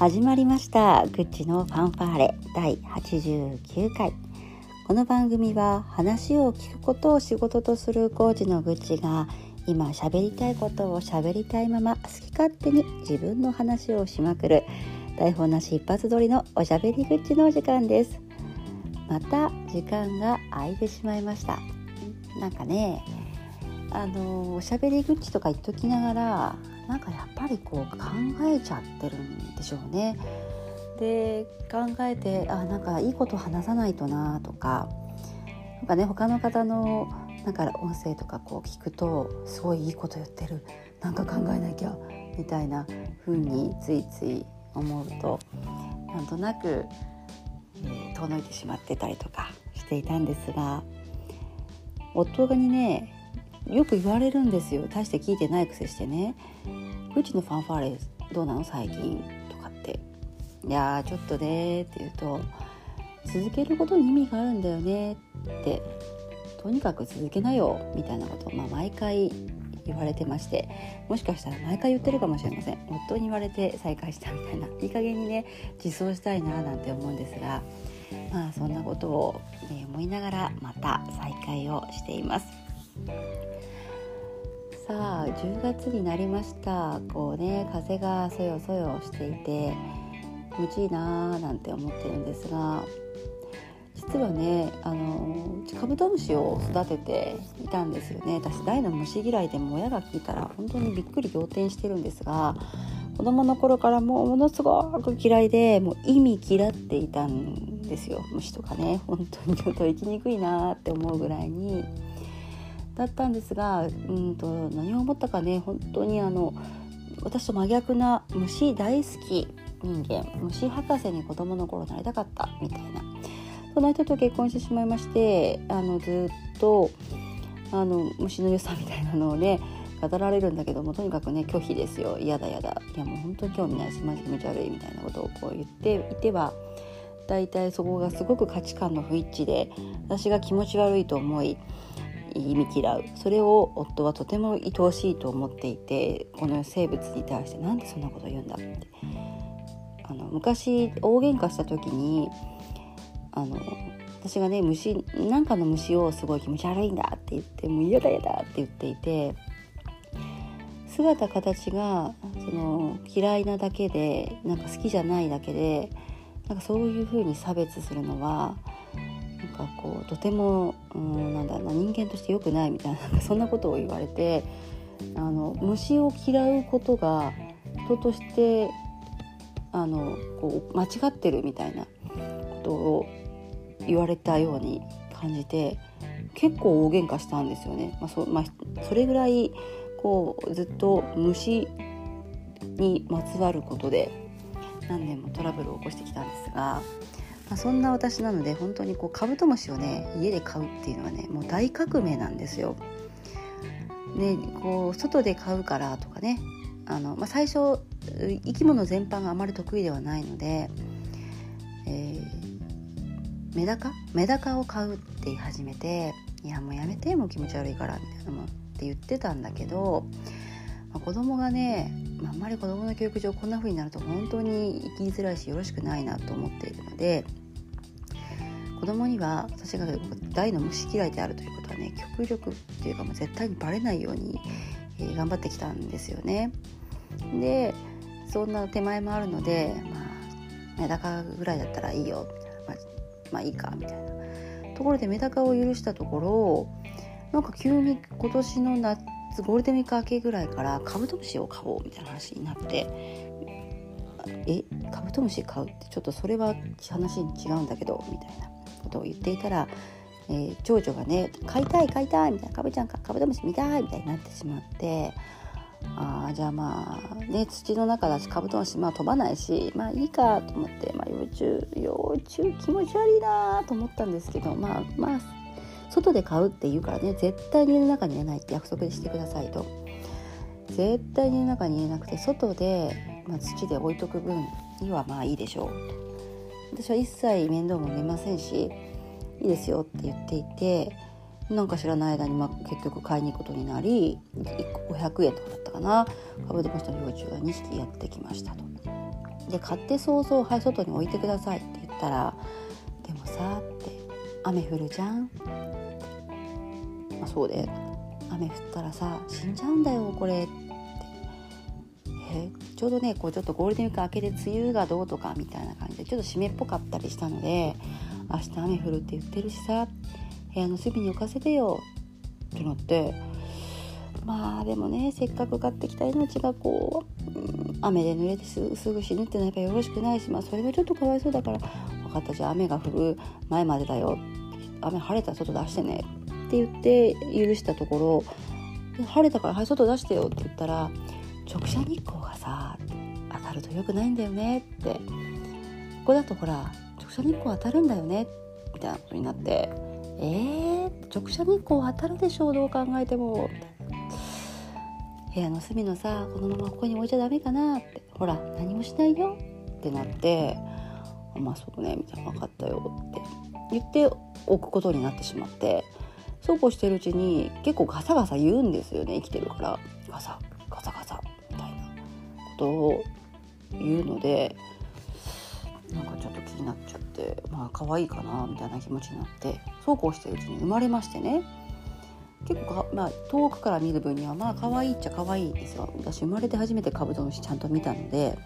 始まりました。グッチのファンファーレ。第89回。この番組は話を聞くことを仕事とするコーチのグッチが今喋りたいことを喋りたいまま好き勝手に自分の話をしまくる台本なし一発撮りのおしゃべりグッチのお時間です。また時間が空いてしまいました。なんかねあのおしゃべりグッチとか言っときながらなんかやっぱりこう考えちゃってるんでしょうね。で考えてあなんかいいこと話さないとなとかなんかね他の方のなんか音声とかこう聞くとすごいいいこと言ってるなんか考えなきゃみたいな風についつい思うとなんとなく、えー、遠のいてしまってたりとかしていたんですが夫がにねよく言われるんですよ。大して聞いてないくせしてね「うちのファンファーレどうなの最近」とかって「いやちょっとね」って言うと「続けることに意味があるんだよね」って「とにかく続けなよ」みたいなことを、まあ、毎回言われてまして。もしかしたら毎回言ってるかもしれません。夫に言われて再開したみたいな。いい加減にね自走したいななんて思うんですが。まあそんなことを、ね、思いながらまた再開をしています。さ10月になりました。こうね風がそよそよしていて気持ちいいなーなんて思ってるんですが実はねあのカブトムシを育てていたんですよね。私大の虫嫌いでも親が聞いたら本当にびっくり仰天してるんですが子供の頃からもうものすごく嫌いでもう意味嫌っていたんですよ。虫とかね本当にちょっと生きにくいなって思うぐらいに。だったんですがうんと何を思ったかね本当にあの私と真逆な虫大好き人間虫博士に子供の頃なりたかったみたいな。そんな人と結婚してしまいましてあのずっとあの虫の良さみたいなのをね語られるんだけどもとにかくね拒否ですよ。嫌だ嫌だ。いやもう本当に興味ないしマジ気持ち悪いみたいなことをこう言っていては大体そこがすごく価値観の不一致で私が気持ち悪いと思い意味嫌う。それを夫はとても愛おしいと思っていてこの生物に対してなんでそんなこと言うんだって。あの昔大喧嘩した時にあの私がね虫なんかの虫をすごい気持ち悪いんだって言ってもう嫌だ嫌だって言っていて姿形がその嫌いなだけでなんか好きじゃないだけでなんかそういう風に差別するのはなんかこうとてもうんなんだな人間として良くないみたいなそんなことを言われてあの虫を嫌うことが人としてあのこう間違ってるみたいなことを言われたように感じて結構大喧嘩したんですよね。まあそまあ、それぐらいこうずっと虫にまつわることで何年もトラブルを起こしてきたんですがまあ、そんな私なので本当にこうカブトムシをね家で飼うっていうのはねもう大革命なんですよ。ね、こう外で飼うからとかねあの、まあ、最初生き物全般があまり得意ではないので、えー、メダカ？メダカを飼うって言い始めて「いやもうやめてもう気持ち悪いから」みたいなのって言ってたんだけど、まあ、子供がねあんまり子供の教育上こんな風になると本当に生きづらいしよろしくないなと思っているので子供には私が大の虫嫌いであるということはね極力っていうかもう絶対にバレないように、えー、頑張ってきたんですよね。でそんな手前もあるのでまあメダカぐらいだったらいいよみたいな、まあ、まあいいかみたいなところでメダカを許したところなんか急に今年の夏ゴールデンウィーク明けぐらいからカブトムシを買おうみたいな話になってえカブトムシ買うってちょっとそれは話に違うんだけどみたいなことを言っていたら、えー、長女がね「買いたい買いたい」みたいな「カブちゃんかカブトムシ見たい」みたいになってしまってああじゃあまあね土の中だしカブトムシまあ飛ばないしまあいいかと思って、まあ、幼虫幼虫気持ち悪いなと思ったんですけどまあまあ外で買うって言うからね絶対に家の中に入れないって約束してくださいと。絶対に家の中に入れなくて外で、まあ、土で置いとく分にはまあいいでしょう。私は一切面倒も見ませんしいいですよって言っていてなんか知らない間に、まあ、結局買いに行くことになり1個500円とかだったかな。株でもした幼虫が2匹やってきましたと。で買って早々はい外に置いてくださいって言ったら「でもさ」って「雨降るじゃん」まあ、そうで雨降ったらさ死んじゃうんだよこれって。えちょうどねこうちょっとゴールデンウィーク明けで梅雨がどうとかみたいな感ちょっと湿っぽかったりしたので明日雨降るって言ってるしさ部屋の隅に置かせてよってなってまあでもねせっかく買ってきた命がこう、うん、雨で濡れてすぐ死ぬってのはやっぱよろしくないし、まあ、それはちょっとかわいそうだから分かったじゃあ雨が降る前までだよ雨晴れたら外出してねって言って許したところ晴れたからはい外出してよって言ったら直射日光がさ当たると良くないんだよねってここだとほら直射日光当たるんだよねみたいなことになってえー、直射日光当たるでしょうどう考えてもみたいな。部屋の隅のさこのままここに置いちゃダメかなって。ほら何もしないよってなってまあそうねみたいな。分かったよって。言って置くことになってしまって。そうこうしてるうちに結構ガサガサ言うんですよね生きてるから。ガサガサガサみたいなことを言うのでなんかちょっと気になっちゃってまあ可愛いかなみたいな気持ちになってそうこうしてるうちに生まれましてね結構まあ、遠くから見る分にはまあ可愛いっちゃ可愛いですよ私生まれて初めてカブトムシちゃんと見たので。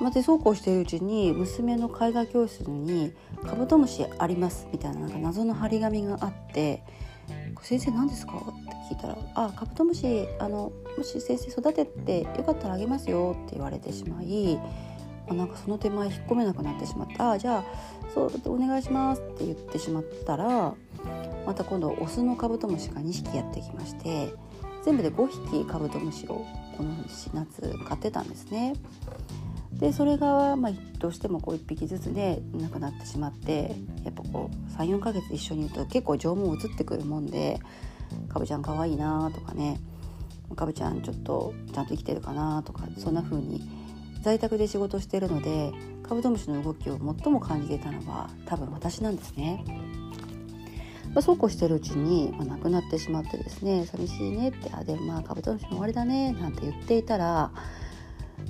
まあ、でそうこうしているうちに娘の絵画教室に「カブトムシあります」みたいななんか謎の張り紙があって「先生何ですか?」って聞いたら「あカブトムシあのもし先生育ててよかったらあげますよ」って言われてしまい、あ、なんかその手前引っ込めなくなってしまった「あじゃあそうお願いします」って言ってしまったらまた今度オスのカブトムシが2匹やってきまして全部で5匹カブトムシをこの夏飼ってたんですね。でそれが、まあ、どうしてもこう1匹ずつで亡くなってしまってやっぱこう34ヶ月一緒にいると結構情も移ってくるもんで「かぶちゃんかわいいな」とかね「かぶちゃんちょっとちゃんと生きてるかな」とかそんな風に在宅で仕事してるのでカブトムシの動きを最も感じていたのは多分私なんですね。まあ、そうこうしてるうちに、まあ、亡くなってしまってですね寂しいねって「あでもまあカブトムシの終わりだね」なんて言っていたら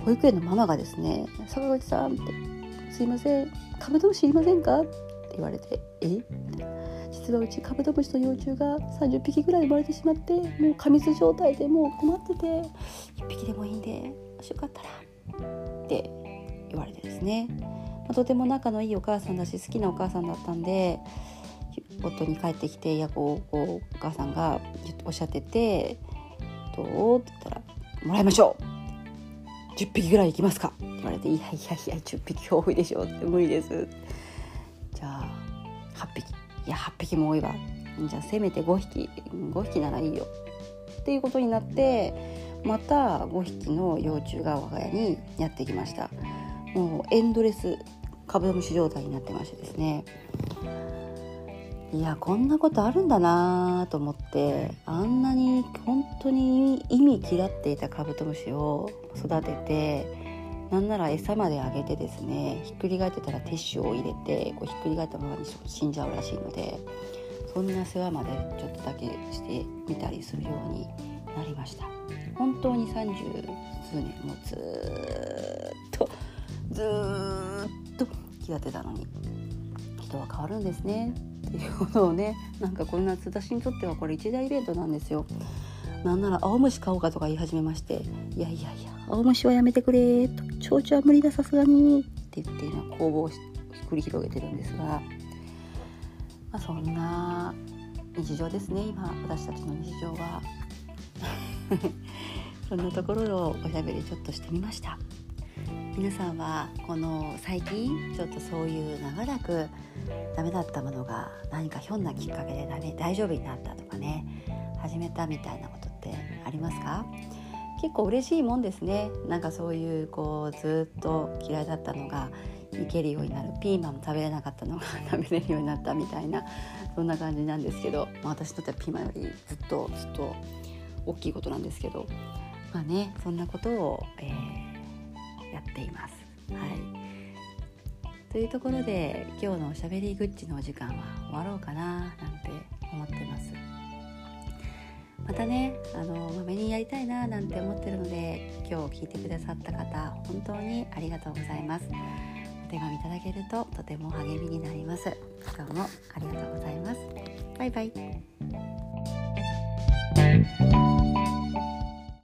保育園のママがですね「坂口さん」って「すいませんカブトムシいませんか?」って言われて「え？実はうちカブトムシの幼虫が30匹ぐらい生まれてしまってもう過密状態でもう困ってて1匹でもいいんでもしよかったら」って言われてですね、まあ、とても仲のいいお母さんだし好きなお母さんだったんで夫に帰ってきて「やこうこうお母さんがおっしゃっててどう?」って言ったら「もらいましょう!」10匹ぐらい行きますか?」って言われて「いやいやいや10匹多いでしょ」って無理ですじゃあ8匹いや8匹も多いわじゃあせめて5匹5匹ならいいよっていうことになってまた5匹の幼虫が我が家にやってきました。もうエンドレスカブトムシ状態になってましてですね。いやこんなことあるんだなと思ってあんなに本当に意味嫌っていたカブトムシを育ててなんなら餌まであげてですねひっくり返ってたらティッシュを入れてこうひっくり返ったままに死んじゃうらしいのでそんな世話までちょっとだけしてみたりするようになりました。本当に三十数年もずっとずっと気がてたのに人は変わるんですねっていうことをねなんかこの夏私にとってはこれ一大イベントなんですよ。なんなら青虫買おうかとか言い始めまして「いやいやいや青虫はやめてくれ」と「蝶々は無理ださすがに」って言って今攻防を繰り広げてるんですが、まあ、そんな日常ですね今私たちの日常はそんなところをおしゃべりちょっとしてみました。皆さんはこの最近ちょっとそういう長らくダメだったものが何かひょんなきっかけでダメ大丈夫になったとかね始めたみたいなことってありますか？結構嬉しいもんですね。なんかそういうこうずっと嫌いだったのがいけるようになる。ピーマンも食べれなかったのが 食べれるようになったみたいなそんな感じなんですけど、まあ、私にとってはピーマンよりずっとずっと大きいことなんですけど。まあねそんなことを、えー、やっています。はい。というところで今日のおしゃべりグッチのお時間は終わろうかななんて思ってます。またねあのまめにやりたいななんて思ってるので今日聞いてくださった方本当にありがとうございます。お手紙いただけるととても励みになります。今日もありがとうございます。バイバイ。